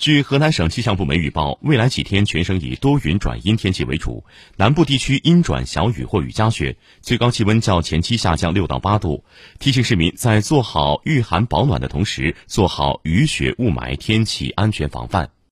据河南省气象部门预报未来几天全省以多云转阴天气为主南部地区阴转小雨或雨夹雪最高气温较前期下降六到八度。提醒市民在做好御寒保暖的同时做好雨雪雾霾天气安全防范。